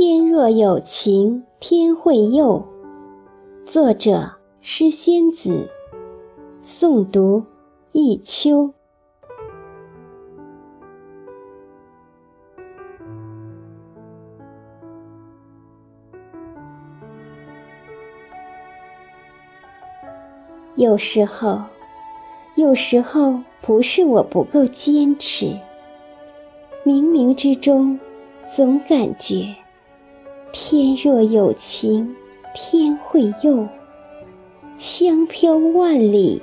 天若有情天会佑。作者：诗仙子。诵读：忆秋。有时候，有时候不是我不够坚持，冥冥之中总感觉。天若有情天会佑，香飘万里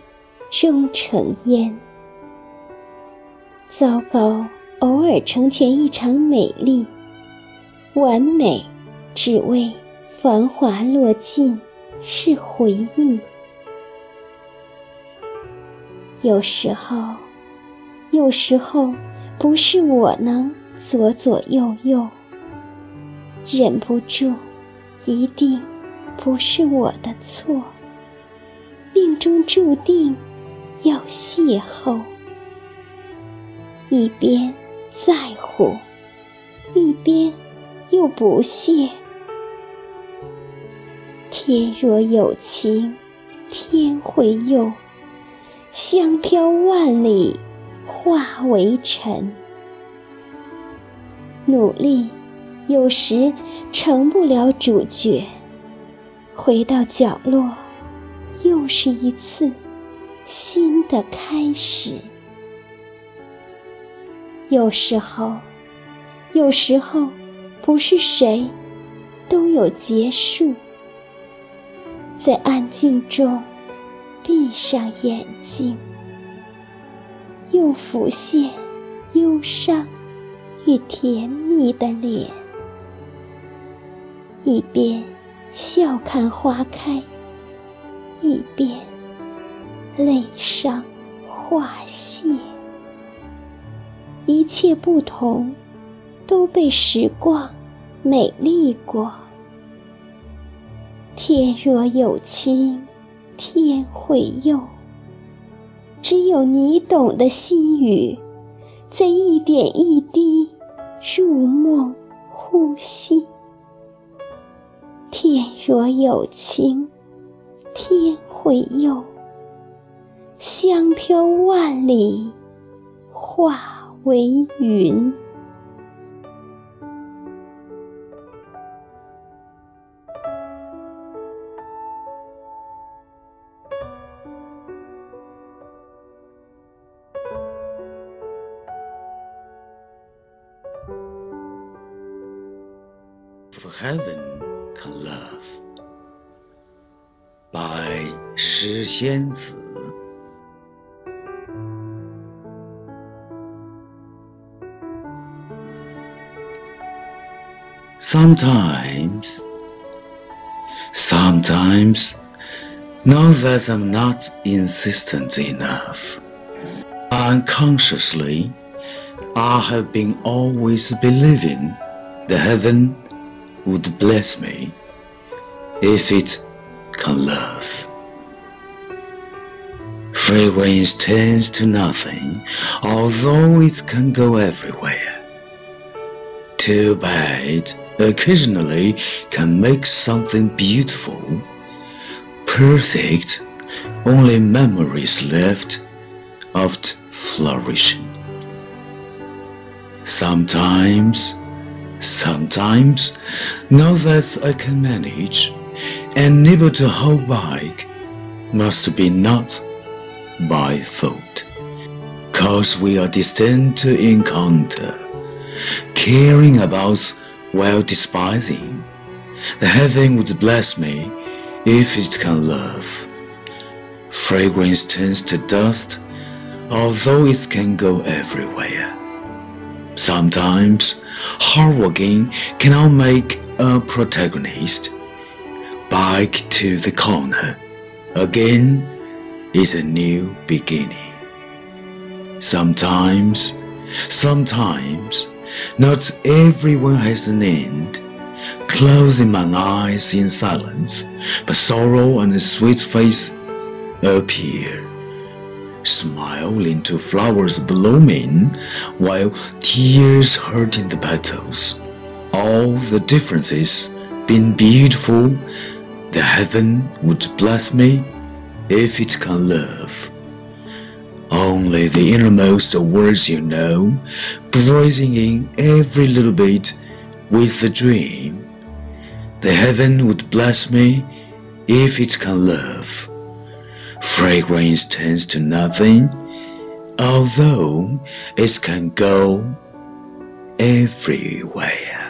终成烟。糟糕，偶尔成全一场美丽，完美只为繁华落尽是回忆。有时候，有时候不是我能左左右右。忍不住，一定不是我的错。命中注定要邂逅，一边在乎，一边又不屑。天若有情天会佑，香飘万里化为尘。努力。有时成不了主角，回到角落，又是一次新的开始。有时候，有时候不是谁都有结束。在安静中，闭上眼睛，又浮现忧伤与甜蜜的脸。一边笑看花开，一边泪上花谢。一切不同，都被时光美丽过。天若有情天会佑。只有你懂的心语，在一点一滴入梦呼吸。天若有情，天会佑。香飘万里，化为云。For heaven. Love by 诗仙子。Sometimes, sometimes, now that I'm not insistent enough, unconsciously, I have been always believing the heaven would bless me if it can love. Fragrance tends to nothing, although it can go everywhere. Too bad occasionally can make something beautiful, perfect, only memories left of flourishing. Sometimes Sometimes, now that I can manage, and able to hold back, must be not by fault, cause we are destined to encounter, caring about while despising. The heaven would bless me if it can love. Fragrance turns to dust, although it can go everywhere. Sometimes hardworking cannot make a protagonist. Back to the corner. Again is a new beginning. Sometimes, sometimes, not everyone has an end. Closing my eyes in silence, but sorrow and a sweet face appear smile into flowers blooming, while tears hurt in the petals. all the differences being beautiful, the heaven would bless me if it can love. Only the innermost words you know, rising in every little bit with the dream. The heaven would bless me if it can love. Fragrance tends to nothing, although it can go everywhere.